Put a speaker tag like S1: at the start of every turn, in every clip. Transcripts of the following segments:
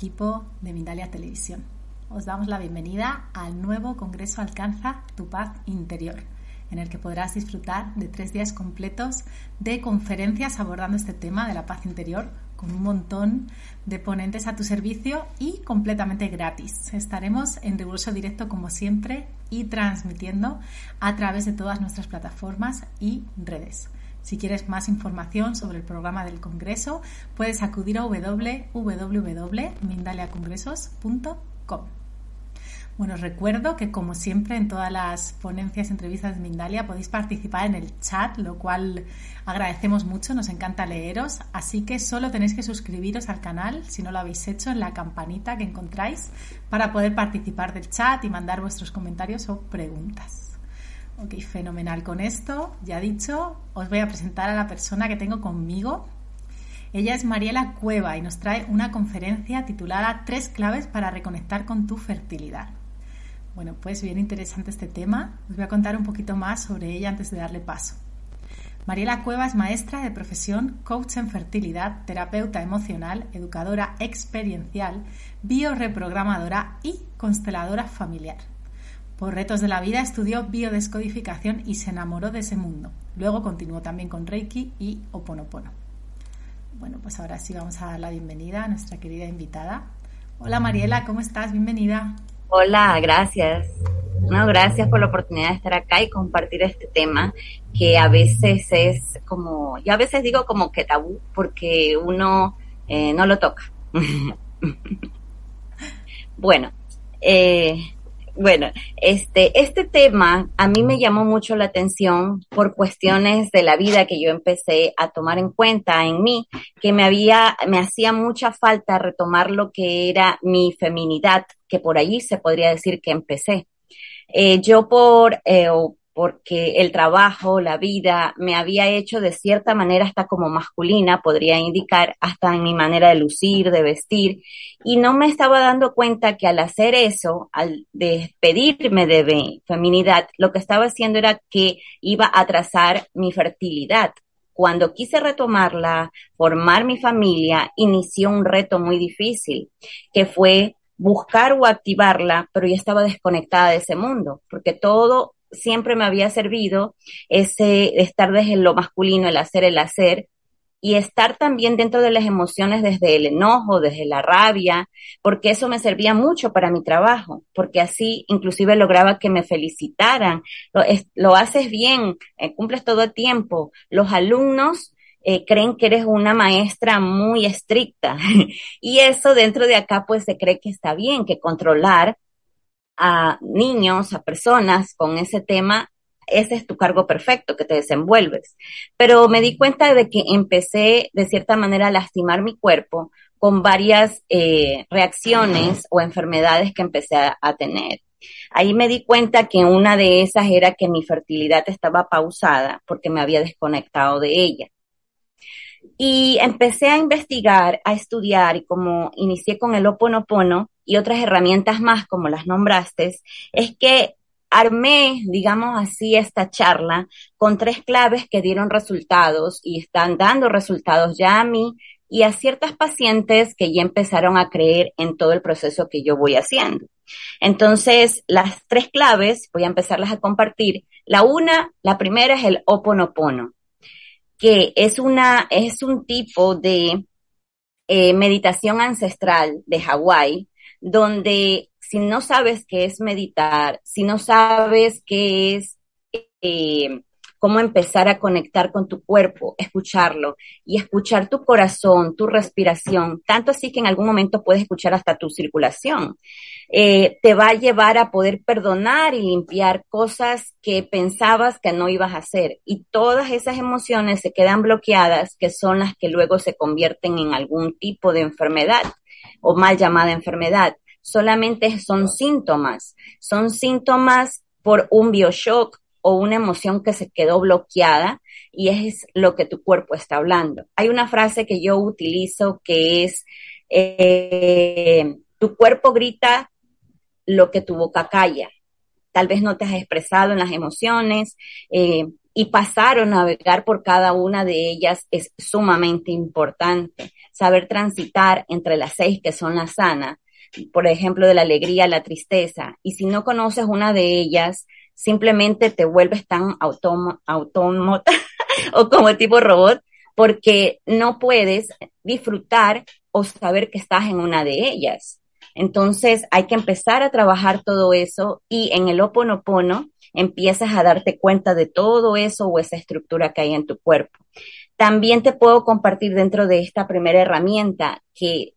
S1: equipo de Mindalia Televisión. Os damos la bienvenida al nuevo Congreso Alcanza tu paz interior, en el que podrás disfrutar de tres días completos de conferencias abordando este tema de la paz interior con un montón de ponentes a tu servicio y completamente gratis. Estaremos en riguroso directo como siempre y transmitiendo a través de todas nuestras plataformas y redes. Si quieres más información sobre el programa del Congreso, puedes acudir a www.mindaliacongresos.com. Bueno, os recuerdo que como siempre en todas las ponencias y entrevistas de Mindalia podéis participar en el chat, lo cual agradecemos mucho, nos encanta leeros, así que solo tenéis que suscribiros al canal si no lo habéis hecho en la campanita que encontráis para poder participar del chat y mandar vuestros comentarios o preguntas. Ok, fenomenal. Con esto, ya dicho, os voy a presentar a la persona que tengo conmigo. Ella es Mariela Cueva y nos trae una conferencia titulada Tres claves para reconectar con tu fertilidad. Bueno, pues bien interesante este tema. Os voy a contar un poquito más sobre ella antes de darle paso. Mariela Cueva es maestra de profesión, coach en fertilidad, terapeuta emocional, educadora experiencial, bioreprogramadora y consteladora familiar. Por retos de la vida estudió biodescodificación y se enamoró de ese mundo. Luego continuó también con Reiki y Oponopono. Bueno, pues ahora sí vamos a dar la bienvenida a nuestra querida invitada. Hola Mariela, ¿cómo estás? Bienvenida.
S2: Hola, gracias. No, gracias por la oportunidad de estar acá y compartir este tema que a veces es como, yo a veces digo como que tabú porque uno eh, no lo toca. bueno, eh, bueno, este, este tema a mí me llamó mucho la atención por cuestiones de la vida que yo empecé a tomar en cuenta en mí, que me había, me hacía mucha falta retomar lo que era mi feminidad, que por allí se podría decir que empecé. Eh, yo por, eh, porque el trabajo, la vida, me había hecho de cierta manera hasta como masculina, podría indicar, hasta en mi manera de lucir, de vestir, y no me estaba dando cuenta que al hacer eso, al despedirme de mi feminidad, lo que estaba haciendo era que iba a atrasar mi fertilidad. Cuando quise retomarla, formar mi familia, inició un reto muy difícil, que fue buscar o activarla, pero ya estaba desconectada de ese mundo, porque todo siempre me había servido ese estar desde lo masculino, el hacer, el hacer, y estar también dentro de las emociones desde el enojo, desde la rabia, porque eso me servía mucho para mi trabajo, porque así inclusive lograba que me felicitaran, lo, es, lo haces bien, eh, cumples todo el tiempo, los alumnos eh, creen que eres una maestra muy estricta y eso dentro de acá pues se cree que está bien, que controlar a niños, a personas con ese tema, ese es tu cargo perfecto, que te desenvuelves. Pero me di cuenta de que empecé de cierta manera a lastimar mi cuerpo con varias eh, reacciones o enfermedades que empecé a, a tener. Ahí me di cuenta que una de esas era que mi fertilidad estaba pausada porque me había desconectado de ella. Y empecé a investigar, a estudiar y como inicié con el Oponopono y otras herramientas más como las nombraste, es que armé, digamos así, esta charla con tres claves que dieron resultados y están dando resultados ya a mí y a ciertas pacientes que ya empezaron a creer en todo el proceso que yo voy haciendo. Entonces, las tres claves voy a empezarlas a compartir. La una, la primera es el Oponopono que es una, es un tipo de eh, meditación ancestral de Hawái, donde si no sabes qué es meditar, si no sabes qué es eh, cómo empezar a conectar con tu cuerpo, escucharlo y escuchar tu corazón, tu respiración, tanto así que en algún momento puedes escuchar hasta tu circulación. Eh, te va a llevar a poder perdonar y limpiar cosas que pensabas que no ibas a hacer. Y todas esas emociones se quedan bloqueadas, que son las que luego se convierten en algún tipo de enfermedad o mal llamada enfermedad. Solamente son síntomas, son síntomas por un bioshock o una emoción que se quedó bloqueada y es lo que tu cuerpo está hablando. Hay una frase que yo utilizo que es, eh, tu cuerpo grita lo que tu boca calla. Tal vez no te has expresado en las emociones eh, y pasar o navegar por cada una de ellas es sumamente importante. Saber transitar entre las seis que son las sanas, por ejemplo, de la alegría, la tristeza. Y si no conoces una de ellas, simplemente te vuelves tan autómata o como tipo robot porque no puedes disfrutar o saber que estás en una de ellas. Entonces hay que empezar a trabajar todo eso y en el oponopono empiezas a darte cuenta de todo eso o esa estructura que hay en tu cuerpo. También te puedo compartir dentro de esta primera herramienta que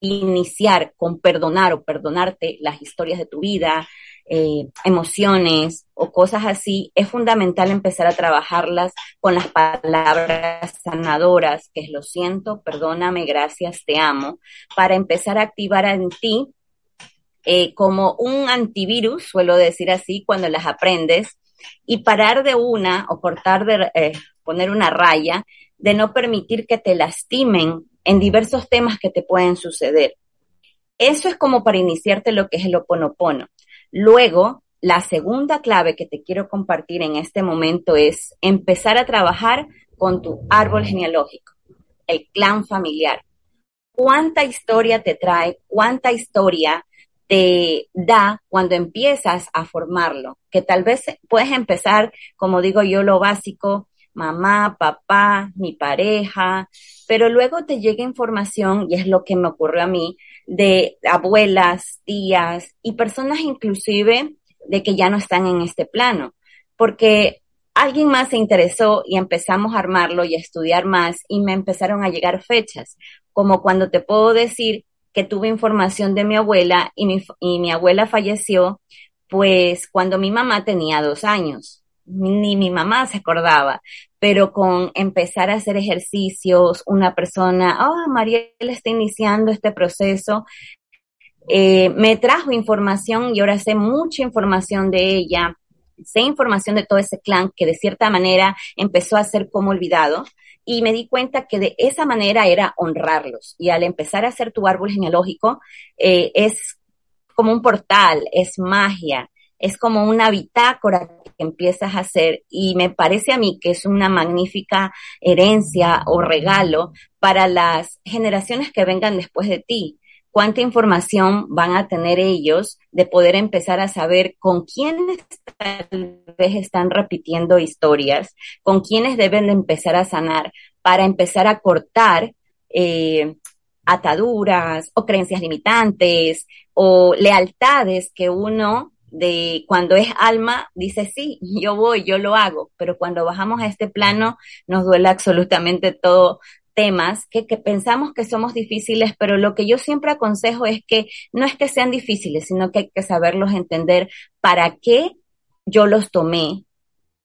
S2: iniciar con perdonar o perdonarte las historias de tu vida, eh, emociones o cosas así, es fundamental empezar a trabajarlas con las palabras sanadoras, que es lo siento, perdóname, gracias, te amo, para empezar a activar en ti eh, como un antivirus, suelo decir así, cuando las aprendes, y parar de una o cortar de eh, poner una raya de no permitir que te lastimen en diversos temas que te pueden suceder. Eso es como para iniciarte lo que es el oponopono. Luego, la segunda clave que te quiero compartir en este momento es empezar a trabajar con tu árbol genealógico, el clan familiar. ¿Cuánta historia te trae? ¿Cuánta historia te da cuando empiezas a formarlo? Que tal vez puedes empezar, como digo yo, lo básico, mamá, papá, mi pareja, pero luego te llega información, y es lo que me ocurrió a mí, de abuelas, tías y personas inclusive de que ya no están en este plano, porque alguien más se interesó y empezamos a armarlo y a estudiar más y me empezaron a llegar fechas, como cuando te puedo decir que tuve información de mi abuela y mi, y mi abuela falleció, pues cuando mi mamá tenía dos años ni mi mamá se acordaba, pero con empezar a hacer ejercicios, una persona, ah, oh, Mariela está iniciando este proceso, eh, me trajo información y ahora sé mucha información de ella, sé información de todo ese clan que de cierta manera empezó a ser como olvidado y me di cuenta que de esa manera era honrarlos. Y al empezar a hacer tu árbol genealógico eh, es como un portal, es magia, es como una bitácora que empiezas a hacer y me parece a mí que es una magnífica herencia o regalo para las generaciones que vengan después de ti. Cuánta información van a tener ellos de poder empezar a saber con quiénes tal vez están repitiendo historias, con quiénes deben de empezar a sanar para empezar a cortar eh, ataduras o creencias limitantes o lealtades que uno de cuando es alma, dice sí, yo voy, yo lo hago, pero cuando bajamos a este plano nos duele absolutamente todo temas que, que, pensamos que somos difíciles, pero lo que yo siempre aconsejo es que no es que sean difíciles, sino que hay que saberlos entender para qué yo los tomé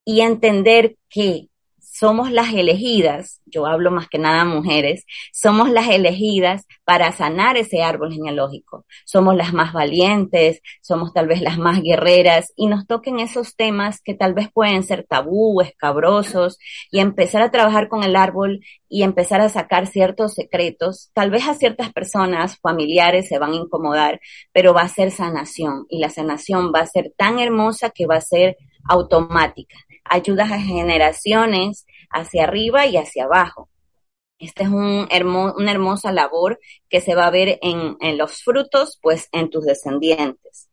S2: y entender que somos las elegidas, yo hablo más que nada mujeres, somos las elegidas para sanar ese árbol genealógico. Somos las más valientes, somos tal vez las más guerreras y nos toquen esos temas que tal vez pueden ser tabú, escabrosos y empezar a trabajar con el árbol y empezar a sacar ciertos secretos. Tal vez a ciertas personas familiares se van a incomodar, pero va a ser sanación y la sanación va a ser tan hermosa que va a ser automática ayudas a generaciones hacia arriba y hacia abajo. Esta es un una hermosa labor que se va a ver en, los frutos, pues en tus descendientes.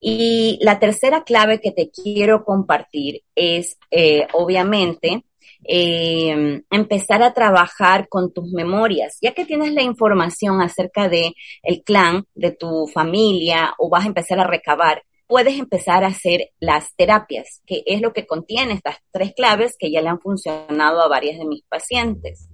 S2: Y la tercera clave que te quiero compartir es, eh, obviamente, eh, empezar a trabajar con tus memorias, ya que tienes la información acerca de el clan, de tu familia, o vas a empezar a recabar puedes empezar a hacer las terapias, que es lo que contiene estas tres claves que ya le han funcionado a varias de mis pacientes.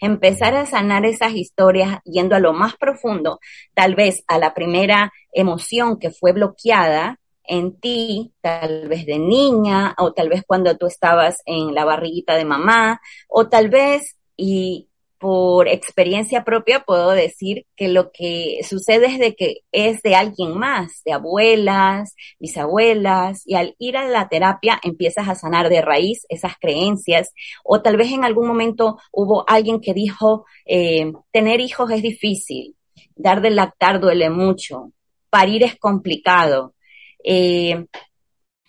S2: Empezar a sanar esas historias yendo a lo más profundo, tal vez a la primera emoción que fue bloqueada en ti, tal vez de niña, o tal vez cuando tú estabas en la barriguita de mamá, o tal vez, y por experiencia propia puedo decir que lo que sucede es de que es de alguien más, de abuelas, bisabuelas, y al ir a la terapia empiezas a sanar de raíz esas creencias, o tal vez en algún momento hubo alguien que dijo, eh, tener hijos es difícil, dar de lactar duele mucho, parir es complicado, eh,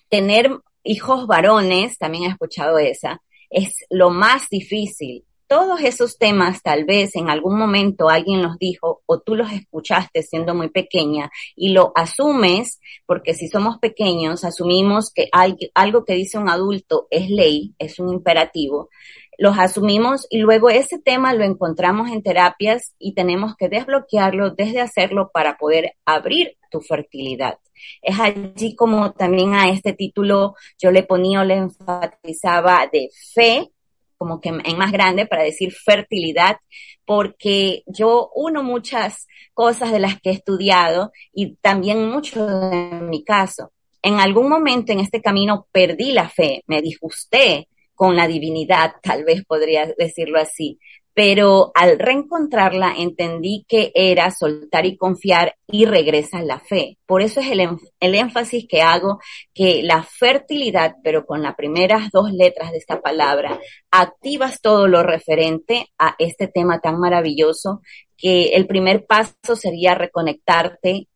S2: tener hijos varones, también he escuchado esa, es lo más difícil todos esos temas tal vez en algún momento alguien los dijo o tú los escuchaste siendo muy pequeña y lo asumes, porque si somos pequeños asumimos que algo que dice un adulto es ley, es un imperativo, los asumimos y luego ese tema lo encontramos en terapias y tenemos que desbloquearlo desde hacerlo para poder abrir tu fertilidad. Es allí como también a este título yo le ponía o le enfatizaba de fe como que en más grande para decir fertilidad, porque yo uno muchas cosas de las que he estudiado y también mucho de mi caso. En algún momento en este camino perdí la fe, me disgusté con la divinidad, tal vez podría decirlo así, pero al reencontrarla entendí que era soltar y confiar y regresa la fe. Por eso es el, el, énfasis que hago que la fertilidad, pero con las primeras dos letras de esta palabra, activas todo lo referente a este tema tan maravilloso que el primer paso sería reconectarte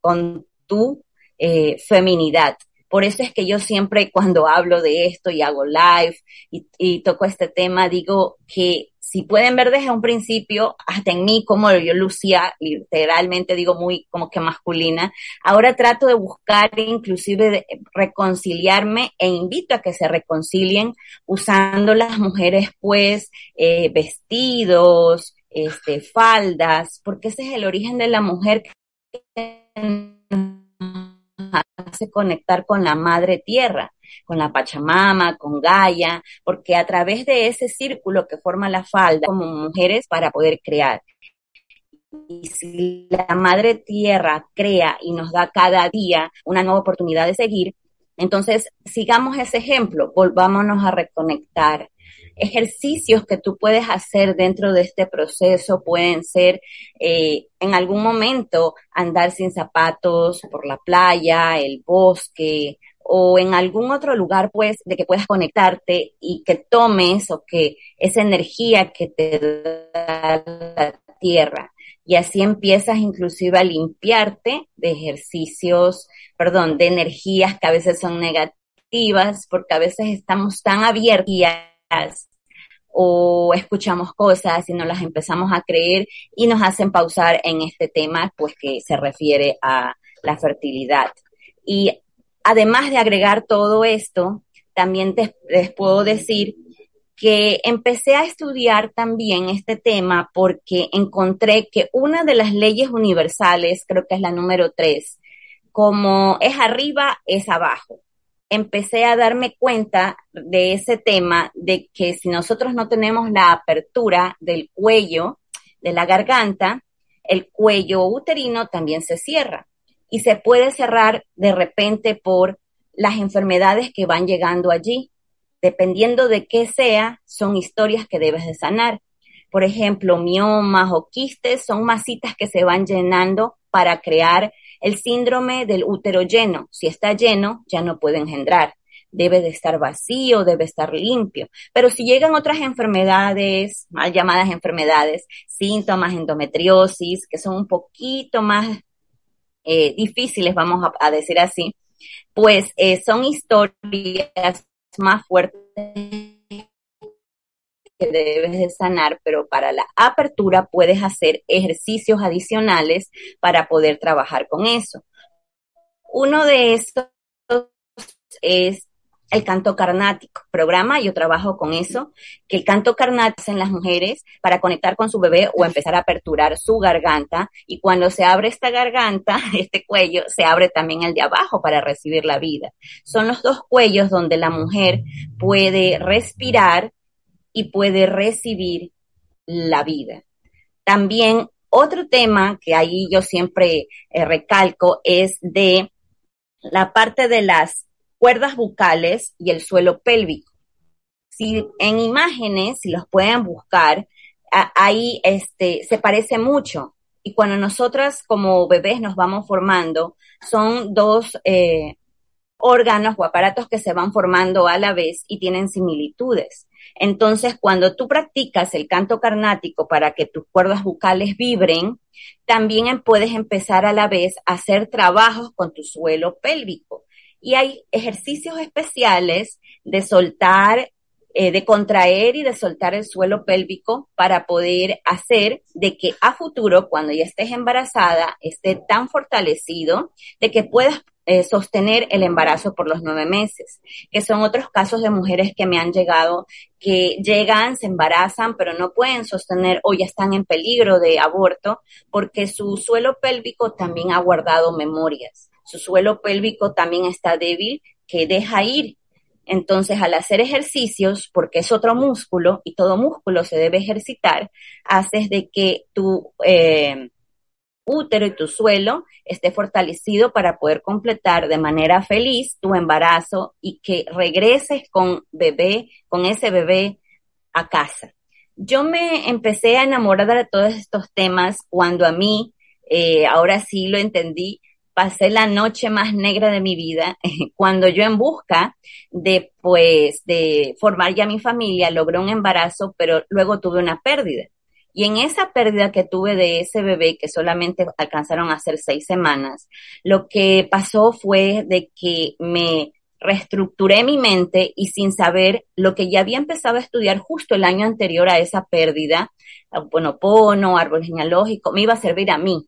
S2: con tu eh, feminidad. Por eso es que yo siempre cuando hablo de esto y hago live y, y toco este tema, digo que si pueden ver desde un principio, hasta en mí como yo lucía, literalmente digo muy como que masculina, ahora trato de buscar inclusive reconciliarme e invito a que se reconcilien usando las mujeres pues eh, vestidos, este, faldas, porque ese es el origen de la mujer que hace conectar con la madre tierra con la Pachamama, con Gaia, porque a través de ese círculo que forma la falda como mujeres para poder crear. Y si la Madre Tierra crea y nos da cada día una nueva oportunidad de seguir, entonces sigamos ese ejemplo, volvámonos a reconectar. Ejercicios que tú puedes hacer dentro de este proceso pueden ser eh, en algún momento andar sin zapatos por la playa, el bosque, o en algún otro lugar, pues, de que puedas conectarte y que tomes o que esa energía que te da la tierra. Y así empiezas inclusive a limpiarte de ejercicios, perdón, de energías que a veces son negativas, porque a veces estamos tan abiertas o escuchamos cosas y no las empezamos a creer y nos hacen pausar en este tema, pues que se refiere a la fertilidad. Y además de agregar todo esto, también les puedo decir que empecé a estudiar también este tema porque encontré que una de las leyes universales, creo que es la número tres, como es arriba, es abajo. Empecé a darme cuenta de ese tema, de que si nosotros no tenemos la apertura del cuello, de la garganta, el cuello uterino también se cierra y se puede cerrar de repente por las enfermedades que van llegando allí. Dependiendo de qué sea, son historias que debes de sanar. Por ejemplo, miomas o quistes son masitas que se van llenando para crear el síndrome del útero lleno. Si está lleno, ya no puede engendrar. Debe de estar vacío, debe estar limpio. Pero si llegan otras enfermedades, mal llamadas enfermedades, síntomas, endometriosis, que son un poquito más eh, difíciles, vamos a, decir así, pues eh, son historias más fuertes que debes de sanar, pero para la apertura puedes hacer ejercicios adicionales para poder trabajar con eso. Uno de estos es el canto carnático. Programa, yo trabajo con eso, que el canto carnático en las mujeres para conectar con su bebé o empezar a aperturar su garganta. Y cuando se abre esta garganta, este cuello, se abre también el de abajo para recibir la vida. Son los dos cuellos donde la mujer puede respirar y puede recibir la vida. También otro tema que ahí yo siempre eh, recalco es de la parte de las cuerdas bucales y el suelo pélvico. Si en imágenes, si los pueden buscar, ahí este, se parece mucho. Y cuando nosotras como bebés nos vamos formando, son dos eh, órganos o aparatos que se van formando a la vez y tienen similitudes. Entonces, cuando tú practicas el canto carnático para que tus cuerdas bucales vibren, también puedes empezar a la vez a hacer trabajos con tu suelo pélvico y hay ejercicios especiales de soltar, eh, de contraer y de soltar el suelo pélvico para poder hacer de que a futuro, cuando ya estés embarazada, esté tan fortalecido de que puedas eh, sostener el embarazo por los nueve meses, que son otros casos de mujeres que me han llegado, que llegan, se embarazan, pero no pueden sostener o ya están en peligro de aborto porque su suelo pélvico también ha guardado memorias su suelo pélvico también está débil, que deja ir. Entonces, al hacer ejercicios, porque es otro músculo y todo músculo se debe ejercitar, haces de que tu eh, útero y tu suelo esté fortalecido para poder completar de manera feliz tu embarazo y que regreses con bebé, con ese bebé a casa. Yo me empecé a enamorar de todos estos temas cuando a mí, eh, ahora sí lo entendí, pasé la noche más negra de mi vida cuando yo en busca de pues de formar ya mi familia logré un embarazo, pero luego tuve una pérdida. Y en esa pérdida que tuve de ese bebé, que solamente alcanzaron a ser seis semanas, lo que pasó fue de que me reestructuré mi mente y sin saber lo que ya había empezado a estudiar justo el año anterior a esa pérdida, bueno, pono, árbol genealógico, me iba a servir a mí.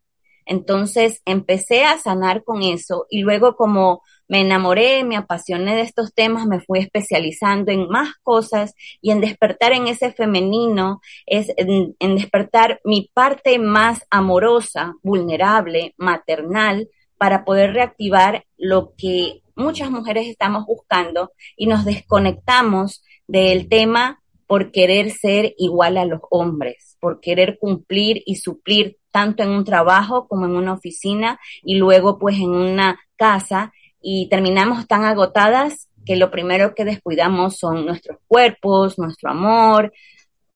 S2: Entonces empecé a sanar con eso y luego como me enamoré, me apasioné de estos temas, me fui especializando en más cosas y en despertar en ese femenino, es en, despertar mi parte más amorosa, vulnerable, maternal, para poder reactivar lo que muchas mujeres estamos buscando y nos desconectamos del tema por querer ser igual a los hombres, por querer cumplir y suplir tanto en un trabajo como en una oficina y luego pues en una casa y terminamos tan agotadas que lo primero que descuidamos son nuestros cuerpos, nuestro amor,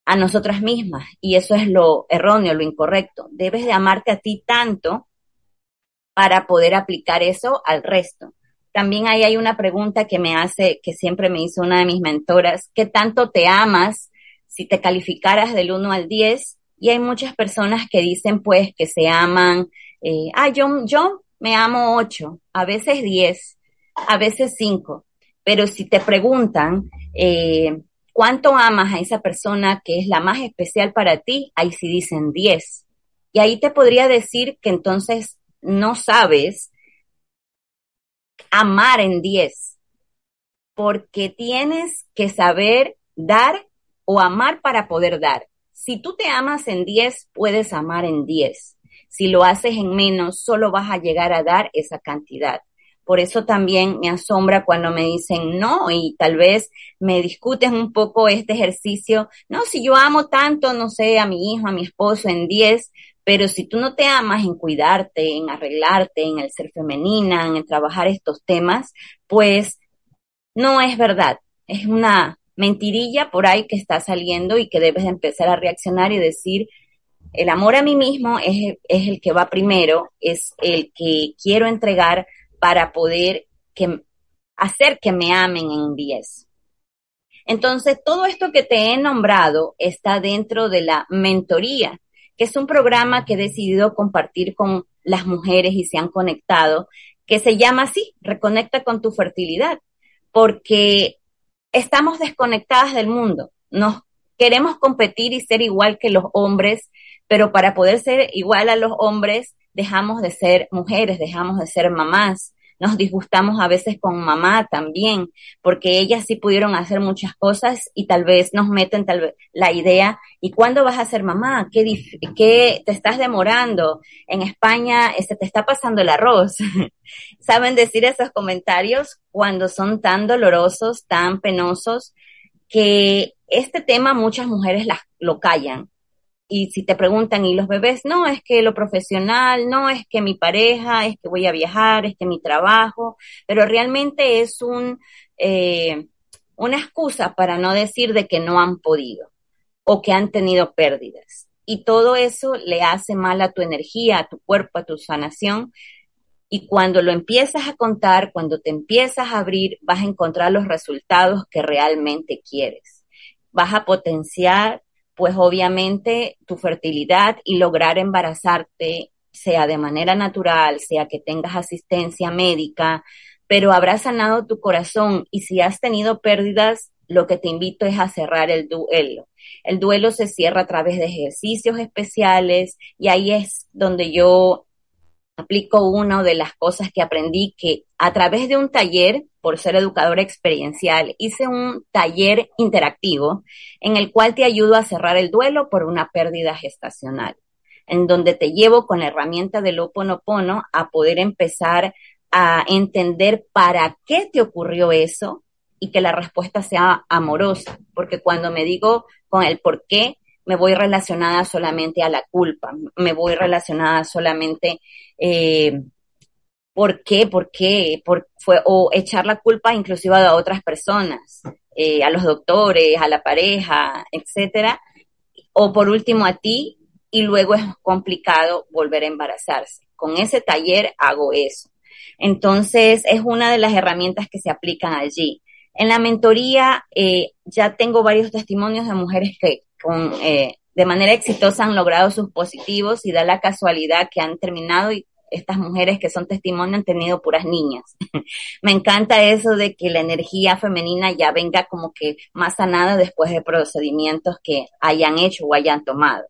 S2: a nosotras mismas. Y eso es lo erróneo, lo incorrecto. Debes de amarte a ti tanto para poder aplicar eso al resto. También ahí hay una pregunta que me hace, que siempre me hizo una de mis mentoras, ¿qué tanto te amas si te calificaras del 1 al 10 y hay muchas personas que dicen pues que se aman, eh, ah, yo, yo me amo ocho, a veces diez, a veces cinco, pero si te preguntan eh, cuánto amas a esa persona que es la más especial para ti, ahí sí dicen diez. Y ahí te podría decir que entonces no sabes amar en diez, porque tienes que saber dar o amar para poder dar. Si tú te amas en 10, puedes amar en 10. Si lo haces en menos, solo vas a llegar a dar esa cantidad. Por eso también me asombra cuando me dicen no y tal vez me discuten un poco este ejercicio. No, si yo amo tanto, no sé, a mi hijo, a mi esposo en 10, pero si tú no te amas en cuidarte, en arreglarte, en el ser femenina, en trabajar estos temas, pues no es verdad. Es una mentirilla por ahí que está saliendo y que debes empezar a reaccionar y decir, el amor a mí mismo es, es el que va primero, es el que quiero entregar para poder que, hacer que me amen en 10. Entonces, todo esto que te he nombrado está dentro de la mentoría, que es un programa que he decidido compartir con las mujeres y se han conectado, que se llama así, Reconecta con tu fertilidad, porque estamos desconectadas del mundo. Nos queremos competir y ser igual que los hombres, pero para poder ser igual a los hombres dejamos de ser mujeres, dejamos de ser mamás, nos disgustamos a veces con mamá también, porque ellas sí pudieron hacer muchas cosas y tal vez nos meten tal vez la idea, ¿y cuándo vas a ser mamá? ¿Qué, qué te estás demorando? En España este, te está pasando el arroz. ¿Saben decir esos comentarios cuando son tan dolorosos, tan penosos, que este tema muchas mujeres las, lo callan? Y si te preguntan, ¿y los bebés? No, es que lo profesional, no, es que mi pareja, es que voy a viajar, es que mi trabajo, pero realmente es un, eh, una excusa para no decir de que no han podido o que han tenido pérdidas. Y todo eso le hace mal a tu energía, a tu cuerpo, a tu sanación. Y cuando lo empiezas a contar, cuando te empiezas a abrir, vas a encontrar los resultados que realmente quieres. Vas a potenciar pues obviamente tu fertilidad y lograr embarazarte, sea de manera natural, sea que tengas asistencia médica, pero habrás sanado tu corazón y si has tenido pérdidas, lo que te invito es a cerrar el duelo. El duelo se cierra a través de ejercicios especiales y ahí es donde yo aplico una de las cosas que aprendí que a través de un taller, por ser educadora experiencial, hice un taller interactivo en el cual te ayudo a cerrar el duelo por una pérdida gestacional, en donde te llevo con la herramienta del Oponopono a poder empezar a entender para qué te ocurrió eso y que la respuesta sea amorosa, porque cuando me digo con el por qué, me voy relacionada solamente a la culpa, me voy relacionada solamente eh, ¿por qué? ¿Por qué? Por, fue, o echar la culpa inclusive a otras personas, eh, a los doctores, a la pareja, etcétera, o por último a ti, y luego es complicado volver a embarazarse. Con ese taller hago eso. Entonces, es una de las herramientas que se aplican allí. En la mentoría eh, ya tengo varios testimonios de mujeres que con, eh, de manera exitosa han logrado sus positivos y da la casualidad que han terminado y estas mujeres que son testimonio han tenido puras niñas. Me encanta eso de que la energía femenina ya venga como que más sanada después de procedimientos que hayan hecho o hayan tomado.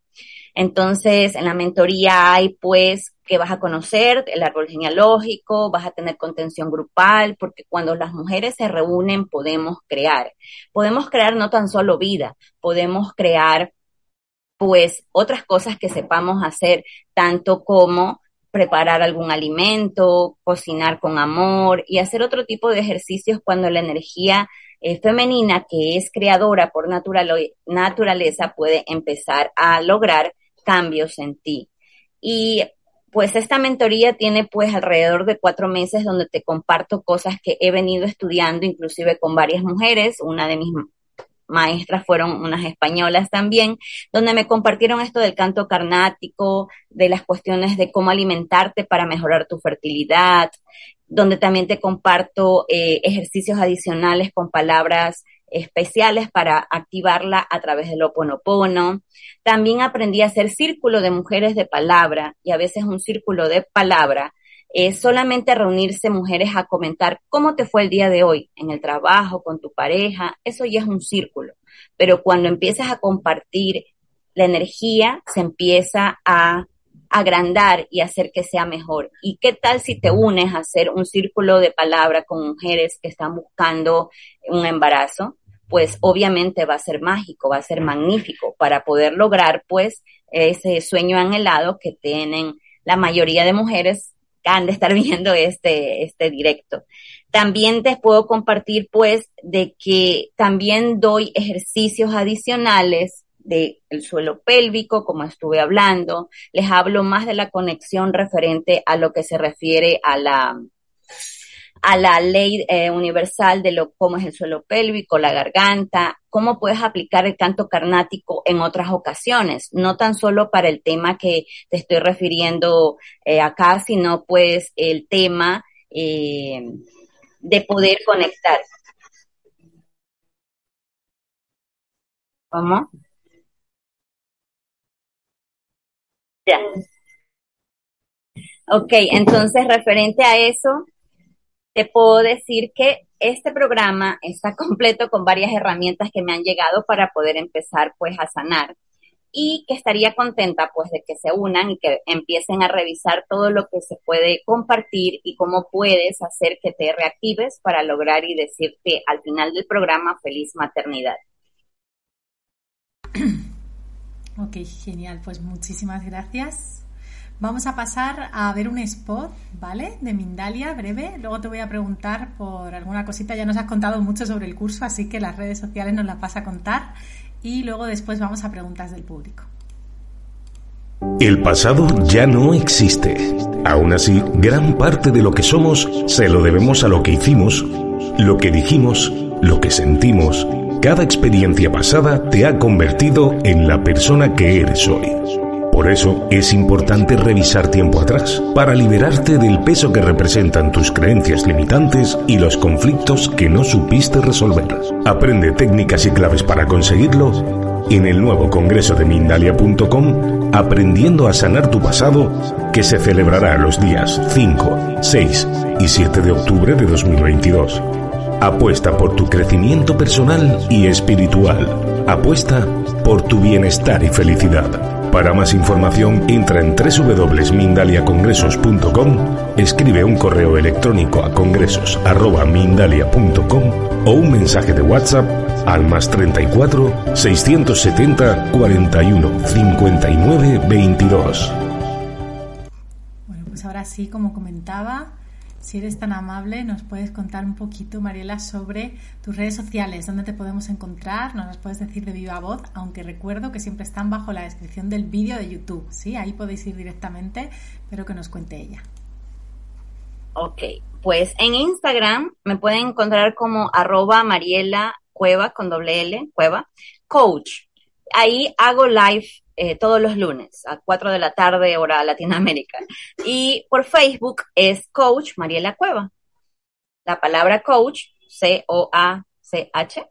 S2: Entonces, en la mentoría hay pues que vas a conocer el árbol genealógico, vas a tener contención grupal, porque cuando las mujeres se reúnen podemos crear. Podemos crear no tan solo vida, podemos crear pues otras cosas que sepamos hacer, tanto como preparar algún alimento, cocinar con amor y hacer otro tipo de ejercicios cuando la energía eh, femenina, que es creadora por naturaleza, puede empezar a lograr cambios en ti. Y pues esta mentoría tiene pues alrededor de cuatro meses donde te comparto cosas que he venido estudiando, inclusive con varias mujeres. Una de mis maestras fueron unas españolas también, donde me compartieron esto del canto carnático, de las cuestiones de cómo alimentarte para mejorar tu fertilidad, donde también te comparto eh, ejercicios adicionales con palabras especiales para activarla a través del oponopono. También aprendí a hacer círculo de mujeres de palabra y a veces un círculo de palabra es solamente reunirse mujeres a comentar cómo te fue el día de hoy en el trabajo, con tu pareja, eso ya es un círculo. Pero cuando empiezas a compartir la energía, se empieza a agrandar y hacer que sea mejor. ¿Y qué tal si te unes a hacer un círculo de palabra con mujeres que están buscando un embarazo? Pues obviamente va a ser mágico, va a ser magnífico para poder lograr pues ese sueño anhelado que tienen la mayoría de mujeres han de estar viendo este, este directo. También te puedo compartir pues de que también doy ejercicios adicionales del suelo pélvico, como estuve hablando. Les hablo más de la conexión referente a lo que se refiere a la, a la ley eh, universal de lo cómo es el suelo pélvico, la garganta, cómo puedes aplicar el canto carnático en otras ocasiones, no tan solo para el tema que te estoy refiriendo eh, acá, sino pues el tema eh, de poder conectar. ¿Cómo? Ya. Ok, entonces referente a eso, te puedo decir que este programa está completo con varias herramientas que me han llegado para poder empezar pues a sanar. y que estaría contenta pues de que se unan y que empiecen a revisar todo lo que se puede compartir y cómo puedes hacer que te reactives para lograr y decirte al final del programa feliz maternidad.
S1: Ok, genial, pues muchísimas gracias. Vamos a pasar a ver un spot, ¿vale? De Mindalia, breve. Luego te voy a preguntar por alguna cosita. Ya nos has contado mucho sobre el curso, así que las redes sociales nos las vas a contar. Y luego después vamos a preguntas del público.
S3: El pasado ya no existe. Aún así, gran parte de lo que somos se lo debemos a lo que hicimos, lo que dijimos, lo que sentimos. Cada experiencia pasada te ha convertido en la persona que eres hoy. Por eso es importante revisar tiempo atrás, para liberarte del peso que representan tus creencias limitantes y los conflictos que no supiste resolver. Aprende técnicas y claves para conseguirlo en el nuevo congreso de Mindalia.com, Aprendiendo a sanar tu pasado, que se celebrará los días 5, 6 y 7 de octubre de 2022. Apuesta por tu crecimiento personal y espiritual. Apuesta por tu bienestar y felicidad. Para más información, entra en www.mindaliacongresos.com, escribe un correo electrónico a congresos.mindalia.com o un mensaje de WhatsApp al más 34 670 41 59 22.
S1: Bueno, pues ahora sí, como comentaba, si eres tan amable, nos puedes contar un poquito, Mariela, sobre tus redes sociales, dónde te podemos encontrar, nos las puedes decir de viva voz, aunque recuerdo que siempre están bajo la descripción del vídeo de YouTube, ¿sí? Ahí podéis ir directamente, pero que nos cuente ella.
S2: Ok, pues en Instagram me pueden encontrar como arroba Mariela Cueva con doble L, Cueva, coach. Ahí hago live eh, todos los lunes a 4 de la tarde, hora Latinoamérica. Y por Facebook es Coach Mariela Cueva. La palabra coach, C-O-A-C-H,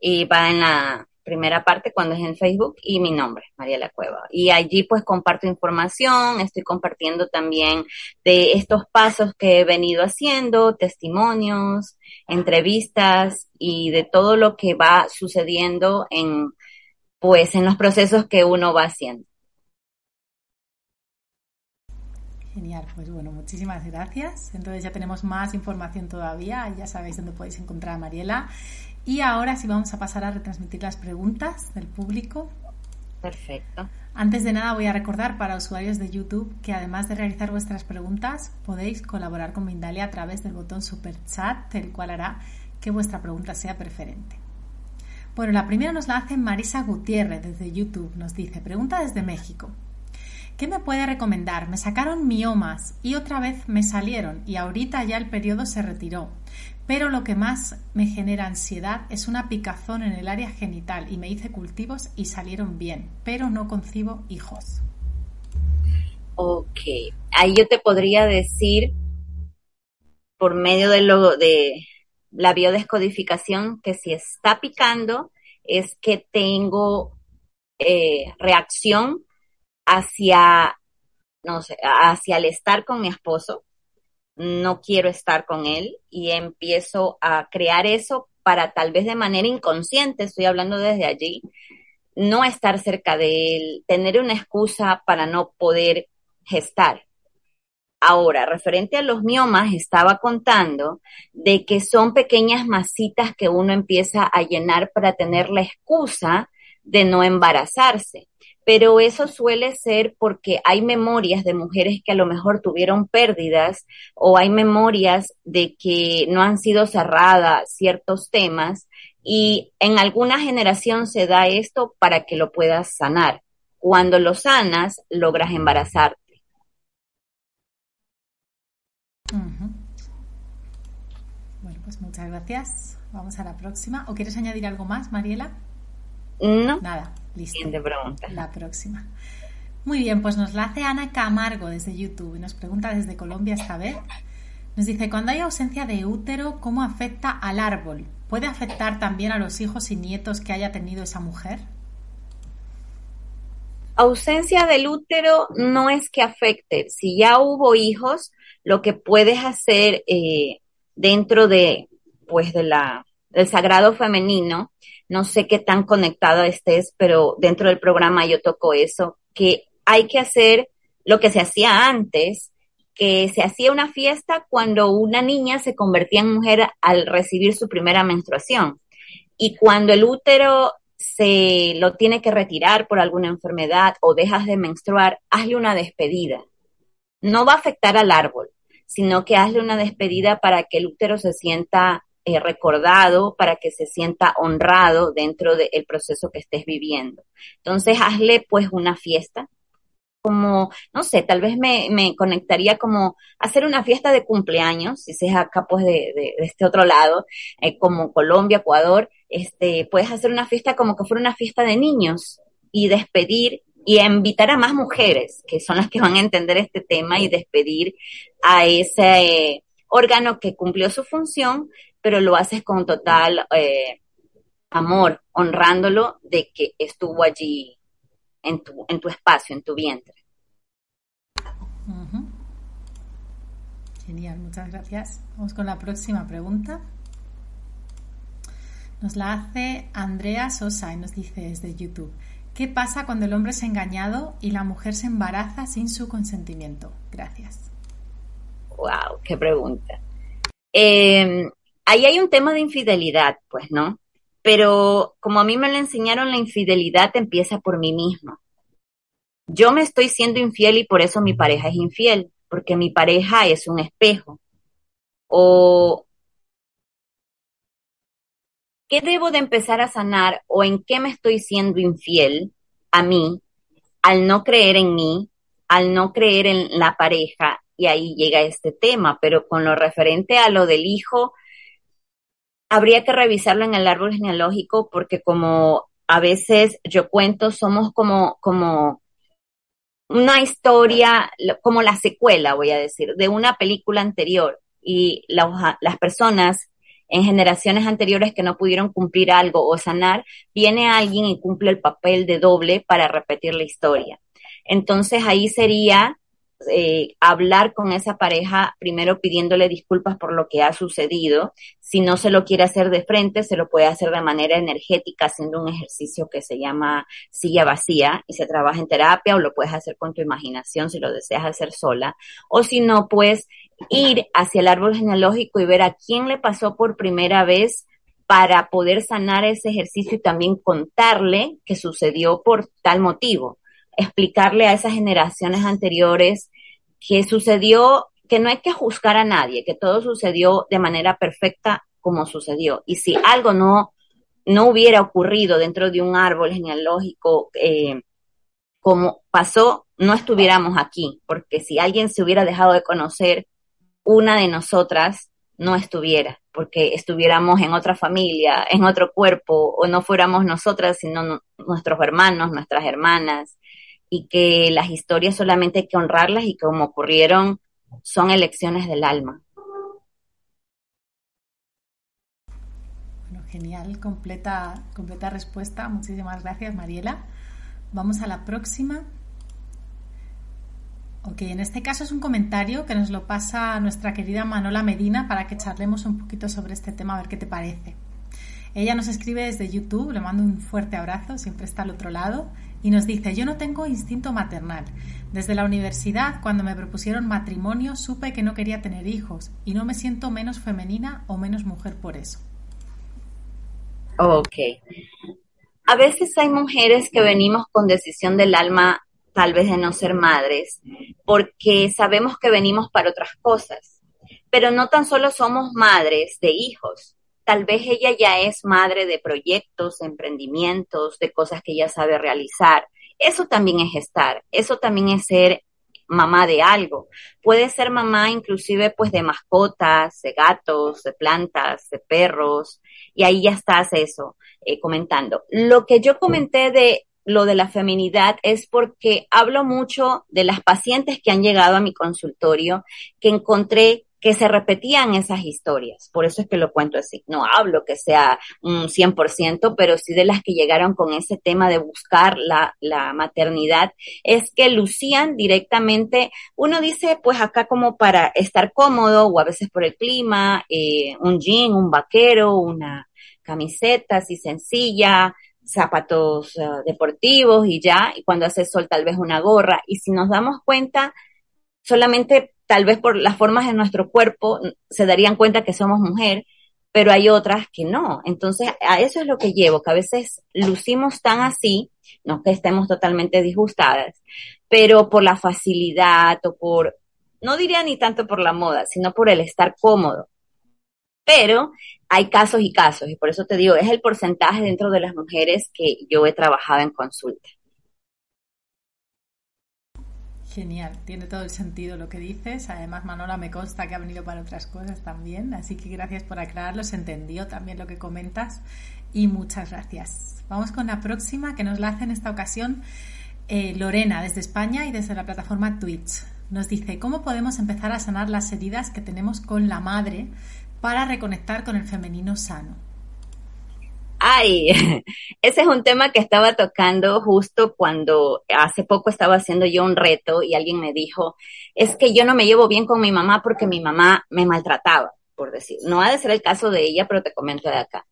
S2: y va en la primera parte cuando es en Facebook y mi nombre, Mariela Cueva. Y allí pues comparto información, estoy compartiendo también de estos pasos que he venido haciendo, testimonios, entrevistas y de todo lo que va sucediendo en pues en los procesos que uno va haciendo.
S1: Genial, pues bueno, muchísimas gracias. Entonces ya tenemos más información todavía, ya sabéis dónde podéis encontrar a Mariela. Y ahora sí vamos a pasar a retransmitir las preguntas del público.
S2: Perfecto.
S1: Antes de nada voy a recordar para usuarios de YouTube que además de realizar vuestras preguntas podéis colaborar con Mindalia a través del botón Super Chat, el cual hará que vuestra pregunta sea preferente. Bueno, la primera nos la hace Marisa Gutiérrez desde YouTube. Nos dice, pregunta desde México. ¿Qué me puede recomendar? Me sacaron miomas y otra vez me salieron y ahorita ya el periodo se retiró. Pero lo que más me genera ansiedad es una picazón en el área genital y me hice cultivos y salieron bien, pero no concibo hijos.
S2: Ok, ahí yo te podría decir por medio de lo de la biodescodificación que si está picando es que tengo eh, reacción hacia, no sé, hacia el estar con mi esposo, no quiero estar con él y empiezo a crear eso para tal vez de manera inconsciente, estoy hablando desde allí, no estar cerca de él, tener una excusa para no poder gestar. Ahora, referente a los miomas, estaba contando de que son pequeñas masitas que uno empieza a llenar para tener la excusa de no embarazarse. Pero eso suele ser porque hay memorias de mujeres que a lo mejor tuvieron pérdidas o hay memorias de que no han sido cerradas ciertos temas y en alguna generación se da esto para que lo puedas sanar. Cuando lo sanas, logras embarazarte.
S1: Bueno, pues muchas gracias. Vamos a la próxima. ¿O quieres añadir algo más, Mariela?
S2: No.
S1: Nada, listo.
S2: Siguiente pregunta.
S1: La próxima. Muy bien, pues nos la hace Ana Camargo desde YouTube y nos pregunta desde Colombia esta vez. Nos dice, cuando hay ausencia de útero, ¿cómo afecta al árbol? ¿Puede afectar también a los hijos y nietos que haya tenido esa mujer?
S2: Ausencia del útero no es que afecte. Si ya hubo hijos, lo que puedes hacer eh, dentro de, pues, de la del sagrado femenino, no sé qué tan conectado estés, pero dentro del programa yo toco eso, que hay que hacer lo que se hacía antes, que se hacía una fiesta cuando una niña se convertía en mujer al recibir su primera menstruación. Y cuando el útero se lo tiene que retirar por alguna enfermedad o dejas de menstruar, hazle una despedida. No va a afectar al árbol, sino que hazle una despedida para que el útero se sienta eh, recordado, para que se sienta honrado dentro del proceso que estés viviendo. Entonces, hazle pues una fiesta, como, no sé, tal vez me, me, conectaría como hacer una fiesta de cumpleaños, si seas acá pues de, de, de este otro lado, eh, como Colombia, Ecuador, este, puedes hacer una fiesta como que fuera una fiesta de niños y despedir y invitar a más mujeres, que son las que van a entender este tema y despedir a ese órgano que cumplió su función, pero lo haces con total eh, amor, honrándolo de que estuvo allí en tu, en tu espacio, en tu vientre.
S1: Genial, muchas gracias. Vamos con la próxima pregunta. Nos la hace Andrea Sosa y nos dice desde YouTube. ¿Qué pasa cuando el hombre es engañado y la mujer se embaraza sin su consentimiento? Gracias.
S2: Wow, qué pregunta. Eh, ahí hay un tema de infidelidad, pues, ¿no? Pero como a mí me lo enseñaron, la infidelidad empieza por mí mismo. Yo me estoy siendo infiel y por eso mi pareja es infiel, porque mi pareja es un espejo. O ¿qué debo de empezar a sanar o en qué me estoy siendo infiel a mí al no creer en mí, al no creer en la pareja? Y ahí llega este tema, pero con lo referente a lo del hijo, habría que revisarlo en el árbol genealógico porque como a veces yo cuento, somos como, como una historia, como la secuela, voy a decir, de una película anterior y la, las personas en generaciones anteriores que no pudieron cumplir algo o sanar, viene alguien y cumple el papel de doble para repetir la historia. Entonces ahí sería eh, hablar con esa pareja, primero pidiéndole disculpas por lo que ha sucedido. Si no se lo quiere hacer de frente, se lo puede hacer de manera energética, haciendo un ejercicio que se llama silla vacía y se trabaja en terapia o lo puedes hacer con tu imaginación si lo deseas hacer sola. O si no, pues ir hacia el árbol genealógico y ver a quién le pasó por primera vez para poder sanar ese ejercicio y también contarle que sucedió por tal motivo explicarle a esas generaciones anteriores que sucedió, que no hay que juzgar a nadie, que todo sucedió de manera perfecta como sucedió. Y si algo no, no hubiera ocurrido dentro de un árbol genealógico eh, como pasó, no estuviéramos aquí, porque si alguien se hubiera dejado de conocer, una de nosotras no estuviera, porque estuviéramos en otra familia, en otro cuerpo, o no fuéramos nosotras, sino no, nuestros hermanos, nuestras hermanas, y que las historias solamente hay que honrarlas y como ocurrieron son elecciones del alma.
S1: Bueno, genial, completa, completa respuesta. Muchísimas gracias, Mariela. Vamos a la próxima. Ok, en este caso es un comentario que nos lo pasa nuestra querida Manola Medina para que charlemos un poquito sobre este tema, a ver qué te parece. Ella nos escribe desde YouTube, le mando un fuerte abrazo, siempre está al otro lado, y nos dice, yo no tengo instinto maternal. Desde la universidad, cuando me propusieron matrimonio, supe que no quería tener hijos y no me siento menos femenina o menos mujer por eso.
S2: Ok. A veces hay mujeres que venimos con decisión del alma tal vez de no ser madres, porque sabemos que venimos para otras cosas. Pero no tan solo somos madres de hijos, tal vez ella ya es madre de proyectos, emprendimientos, de cosas que ella sabe realizar. Eso también es estar, eso también es ser mamá de algo. Puede ser mamá inclusive pues de mascotas, de gatos, de plantas, de perros, y ahí ya estás eso eh, comentando. Lo que yo comenté de lo de la feminidad es porque hablo mucho de las pacientes que han llegado a mi consultorio, que encontré que se repetían esas historias. Por eso es que lo cuento así. No hablo que sea un 100%, pero sí de las que llegaron con ese tema de buscar la, la maternidad, es que lucían directamente, uno dice, pues acá como para estar cómodo o a veces por el clima, eh, un jean, un vaquero, una, camiseta así sencilla, zapatos uh, deportivos y ya, y cuando hace sol tal vez una gorra. Y si nos damos cuenta, solamente tal vez por las formas de nuestro cuerpo se darían cuenta que somos mujer, pero hay otras que no. Entonces, a eso es lo que llevo, que a veces lucimos tan así, no que estemos totalmente disgustadas, pero por la facilidad o por, no diría ni tanto por la moda, sino por el estar cómodo. Pero hay casos y casos, y por eso te digo, es el porcentaje dentro de las mujeres que yo he trabajado en consulta.
S1: Genial, tiene todo el sentido lo que dices. Además, Manola me consta que ha venido para otras cosas también, así que gracias por aclararlo. Entendió también lo que comentas y muchas gracias. Vamos con la próxima que nos la hace en esta ocasión eh, Lorena desde España y desde la plataforma Twitch. Nos dice, ¿cómo podemos empezar a sanar las heridas que tenemos con la madre para reconectar con el femenino sano?
S2: Ay, ese es un tema que estaba tocando justo cuando hace poco estaba haciendo yo un reto y alguien me dijo, es que yo no me llevo bien con mi mamá porque mi mamá me maltrataba, por decir. No ha de ser el caso de ella, pero te comento de acá.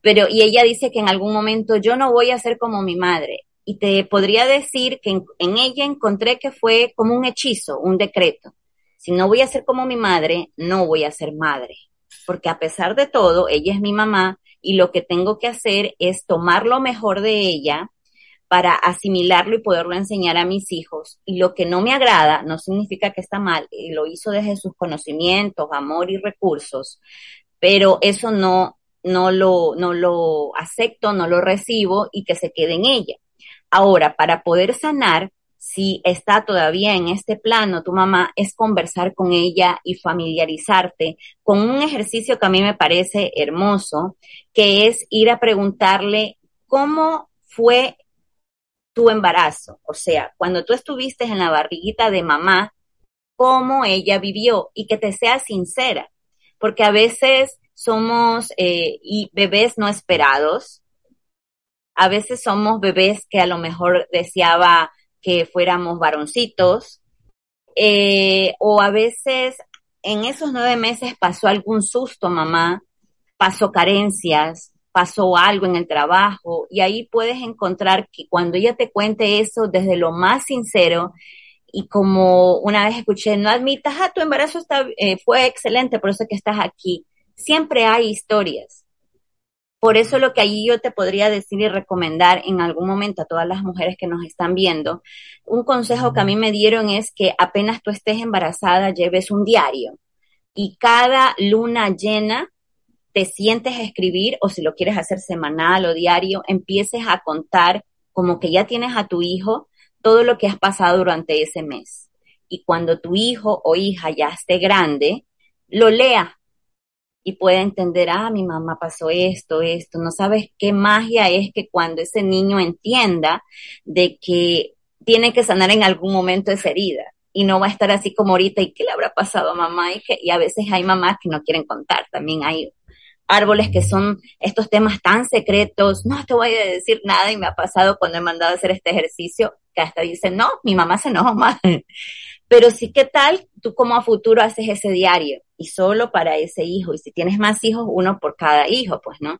S2: Pero, y ella dice que en algún momento yo no voy a ser como mi madre. Y te podría decir que en, en ella encontré que fue como un hechizo, un decreto. Si no voy a ser como mi madre, no voy a ser madre. Porque a pesar de todo, ella es mi mamá, y lo que tengo que hacer es tomar lo mejor de ella para asimilarlo y poderlo enseñar a mis hijos. Y lo que no me agrada no significa que está mal, lo hizo desde sus conocimientos, amor y recursos, pero eso no, no lo, no lo acepto, no lo recibo y que se quede en ella. Ahora, para poder sanar, si está todavía en este plano, tu mamá, es conversar con ella y familiarizarte con un ejercicio que a mí me parece hermoso, que es ir a preguntarle cómo fue tu embarazo. O sea, cuando tú estuviste en la barriguita de mamá, cómo ella vivió y que te sea sincera, porque a veces somos eh, y bebés no esperados, a veces somos bebés que a lo mejor deseaba que fuéramos varoncitos, eh, o a veces en esos nueve meses pasó algún susto, mamá, pasó carencias, pasó algo en el trabajo, y ahí puedes encontrar que cuando ella te cuente eso desde lo más sincero, y como una vez escuché, no admitas, ah, tu embarazo eh, fue excelente, por eso que estás aquí. Siempre hay historias por eso lo que allí yo te podría decir y recomendar en algún momento a todas las mujeres que nos están viendo, un consejo que a mí me dieron es que apenas tú estés embarazada lleves un diario y cada luna llena te sientes a escribir o si lo quieres hacer semanal o diario, empieces a contar como que ya tienes a tu hijo todo lo que has pasado durante ese mes. Y cuando tu hijo o hija ya esté grande, lo lea y pueda entender, ah, mi mamá pasó esto, esto. No sabes qué magia es que cuando ese niño entienda de que tiene que sanar en algún momento esa herida y no va a estar así como ahorita y qué le habrá pasado a mamá y, y a veces hay mamás que no quieren contar, también hay árboles que son estos temas tan secretos, no te voy a decir nada y me ha pasado cuando he mandado a hacer este ejercicio que hasta dicen, no, mi mamá se enoja más. Pero sí, ¿qué tal tú como a futuro haces ese diario? Y solo para ese hijo. Y si tienes más hijos, uno por cada hijo, pues, ¿no?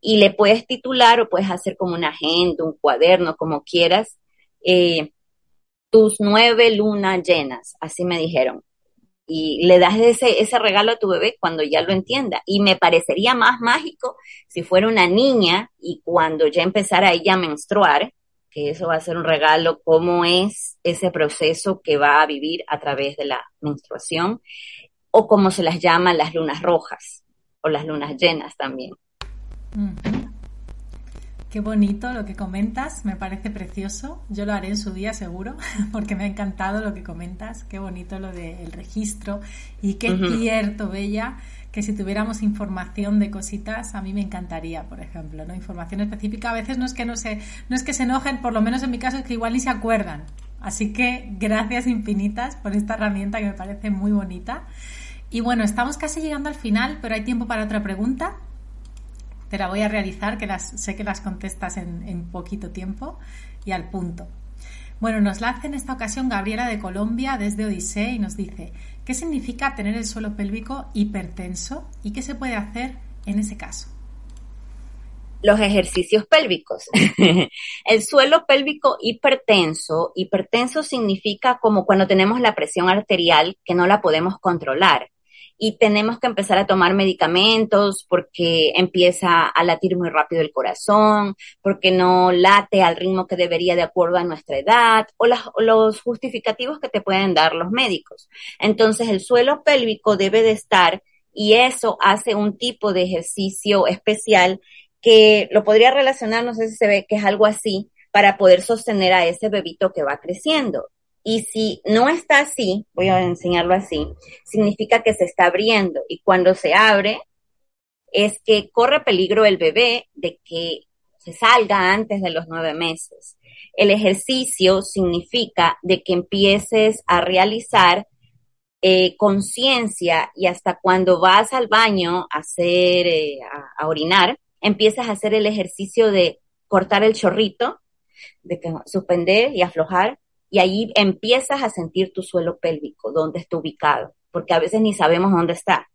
S2: Y le puedes titular o puedes hacer como una agenda, un cuaderno, como quieras. Eh, tus nueve lunas llenas, así me dijeron. Y le das ese, ese regalo a tu bebé cuando ya lo entienda. Y me parecería más mágico si fuera una niña y cuando ya empezara ella a menstruar, que eso va a ser un regalo, cómo es ese proceso que va a vivir a través de la menstruación, o como se las llaman las lunas rojas, o las lunas llenas también.
S1: Qué bonito lo que comentas, me parece precioso. Yo lo haré en su día seguro, porque me ha encantado lo que comentas. Qué bonito lo del registro. Y qué cierto, Bella, que si tuviéramos información de cositas, a mí me encantaría, por ejemplo, ¿no? Información específica. A veces no es que no se, no es que se enojen, por lo menos en mi caso es que igual ni se acuerdan. Así que gracias infinitas por esta herramienta que me parece muy bonita. Y bueno, estamos casi llegando al final, pero hay tiempo para otra pregunta. Te la voy a realizar, que las, sé que las contestas en, en poquito tiempo y al punto. Bueno, nos la hace en esta ocasión Gabriela de Colombia desde Odisea y nos dice, ¿Qué significa tener el suelo pélvico hipertenso y qué se puede hacer en ese caso?
S2: los ejercicios pélvicos. el suelo pélvico hipertenso, hipertenso significa como cuando tenemos la presión arterial que no la podemos controlar y tenemos que empezar a tomar medicamentos porque empieza a latir muy rápido el corazón, porque no late al ritmo que debería de acuerdo a nuestra edad o, los justificativos que te pueden dar los médicos. Entonces el suelo pélvico debe de estar y eso hace un tipo de ejercicio especial que lo podría relacionar, no sé si se ve que es algo así, para poder sostener a ese bebito que va creciendo. Y si no está así, voy a enseñarlo así, significa que se está abriendo y cuando se abre es que corre peligro el bebé de que se salga antes de los nueve meses. El ejercicio significa de que empieces a realizar eh, conciencia y hasta cuando vas al baño a hacer, eh, a, orinar, empiezas a hacer el ejercicio de cortar el chorrito, de suspender y aflojar, y ahí empiezas a sentir tu suelo pélvico, dónde está ubicado, porque a veces ni sabemos dónde está.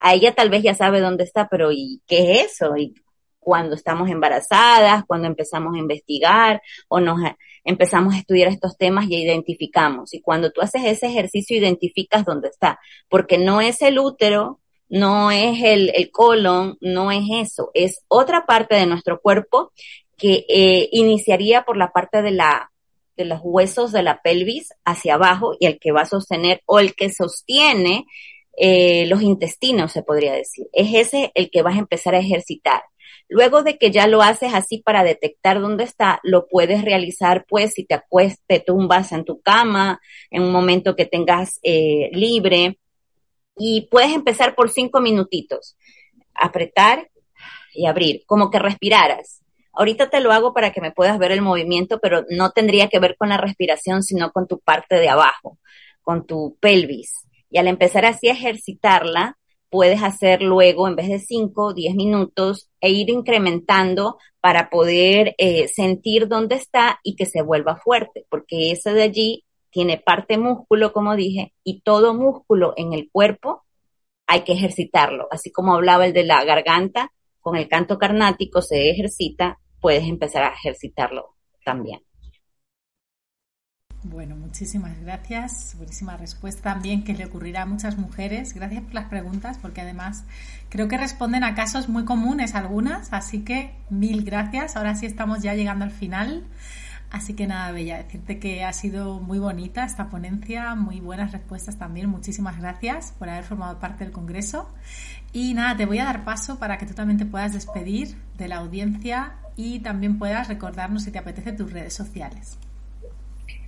S2: A ella tal vez ya sabe dónde está, pero ¿y qué es eso? Y cuando estamos embarazadas, cuando empezamos a investigar o nos empezamos a estudiar estos temas y identificamos. Y cuando tú haces ese ejercicio, identificas dónde está, porque no es el útero, no es el, el colon, no es eso, es otra parte de nuestro cuerpo que eh, iniciaría por la parte de la de los huesos de la pelvis hacia abajo y el que va a sostener o el que sostiene eh, los intestinos, se podría decir. Es ese el que vas a empezar a ejercitar. Luego de que ya lo haces así para detectar dónde está, lo puedes realizar pues si te acuestas, te tumbas en tu cama, en un momento que tengas eh, libre, y puedes empezar por cinco minutitos. Apretar y abrir, como que respiraras. Ahorita te lo hago para que me puedas ver el movimiento, pero no tendría que ver con la respiración, sino con tu parte de abajo, con tu pelvis. Y al empezar así a ejercitarla, puedes hacer luego, en vez de cinco, diez minutos, e ir incrementando para poder eh, sentir dónde está y que se vuelva fuerte, porque ese de allí tiene parte músculo, como dije, y todo músculo en el cuerpo hay que ejercitarlo. Así como hablaba el de la garganta, con el canto carnático se ejercita, puedes empezar a ejercitarlo también.
S1: Bueno, muchísimas gracias. Buenísima respuesta también que le ocurrirá a muchas mujeres. Gracias por las preguntas, porque además creo que responden a casos muy comunes algunas. Así que mil gracias. Ahora sí estamos ya llegando al final. Así que nada, Bella, decirte que ha sido muy bonita esta ponencia, muy buenas respuestas también. Muchísimas gracias por haber formado parte del Congreso. Y nada, te voy a dar paso para que tú también te puedas despedir de la audiencia y también puedas recordarnos si te apetece tus redes sociales.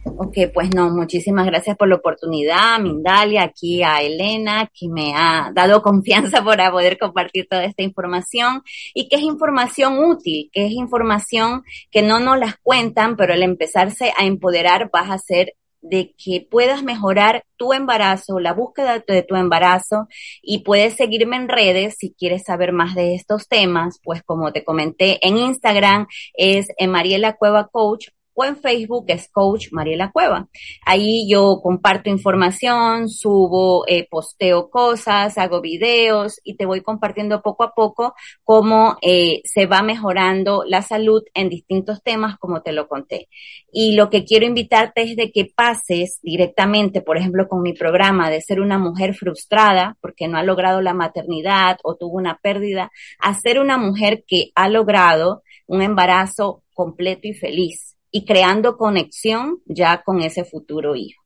S2: Ok, pues no, muchísimas gracias por la oportunidad, Mindalia, aquí a Elena, que me ha dado confianza para poder compartir toda esta información y que es información útil, que es información que no nos las cuentan, pero al empezarse a empoderar vas a hacer de que puedas mejorar tu embarazo, la búsqueda de tu embarazo y puedes seguirme en redes si quieres saber más de estos temas, pues como te comenté en Instagram es Mariela Cueva Coach o en Facebook es Coach Mariela Cueva. Ahí yo comparto información, subo, eh, posteo cosas, hago videos y te voy compartiendo poco a poco cómo eh, se va mejorando la salud en distintos temas como te lo conté. Y lo que quiero invitarte es de que pases directamente, por ejemplo, con mi programa de ser una mujer frustrada porque no ha logrado la maternidad o tuvo una pérdida, a ser una mujer que ha logrado un embarazo completo y feliz y creando conexión ya con ese futuro hijo.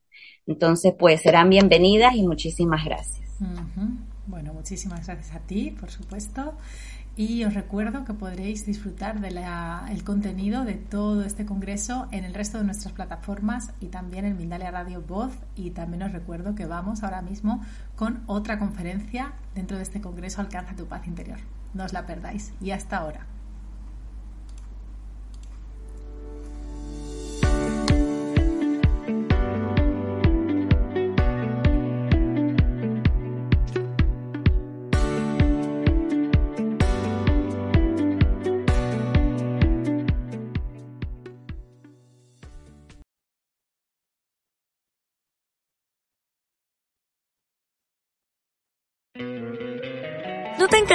S2: Entonces, pues serán bienvenidas y muchísimas gracias.
S1: Bueno, muchísimas gracias a ti, por supuesto. Y os recuerdo que podréis disfrutar del contenido de todo este congreso en el resto de nuestras plataformas y también en Mindalia Radio Voz. Y también os recuerdo que vamos ahora mismo con otra conferencia dentro de este congreso Alcanza tu paz interior. No os la perdáis. Y hasta ahora.